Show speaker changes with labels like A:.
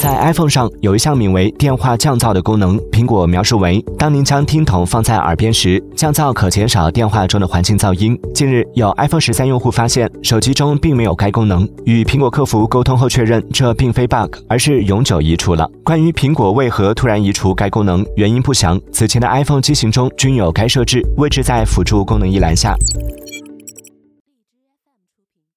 A: 在 iphone 上有一项名为电话降噪的功能苹果描述为当您将听筒放在耳边时降噪可减少电话中的环境噪音。近日有 iphone 十三用户发现手机中并没有该功能与苹果客服沟通后确认这并非 bug 而是永久移除了。关于苹果为何突然移除该功能原因不详此前的 iphone 机型中均有该设置位置在辅助功能一栏下。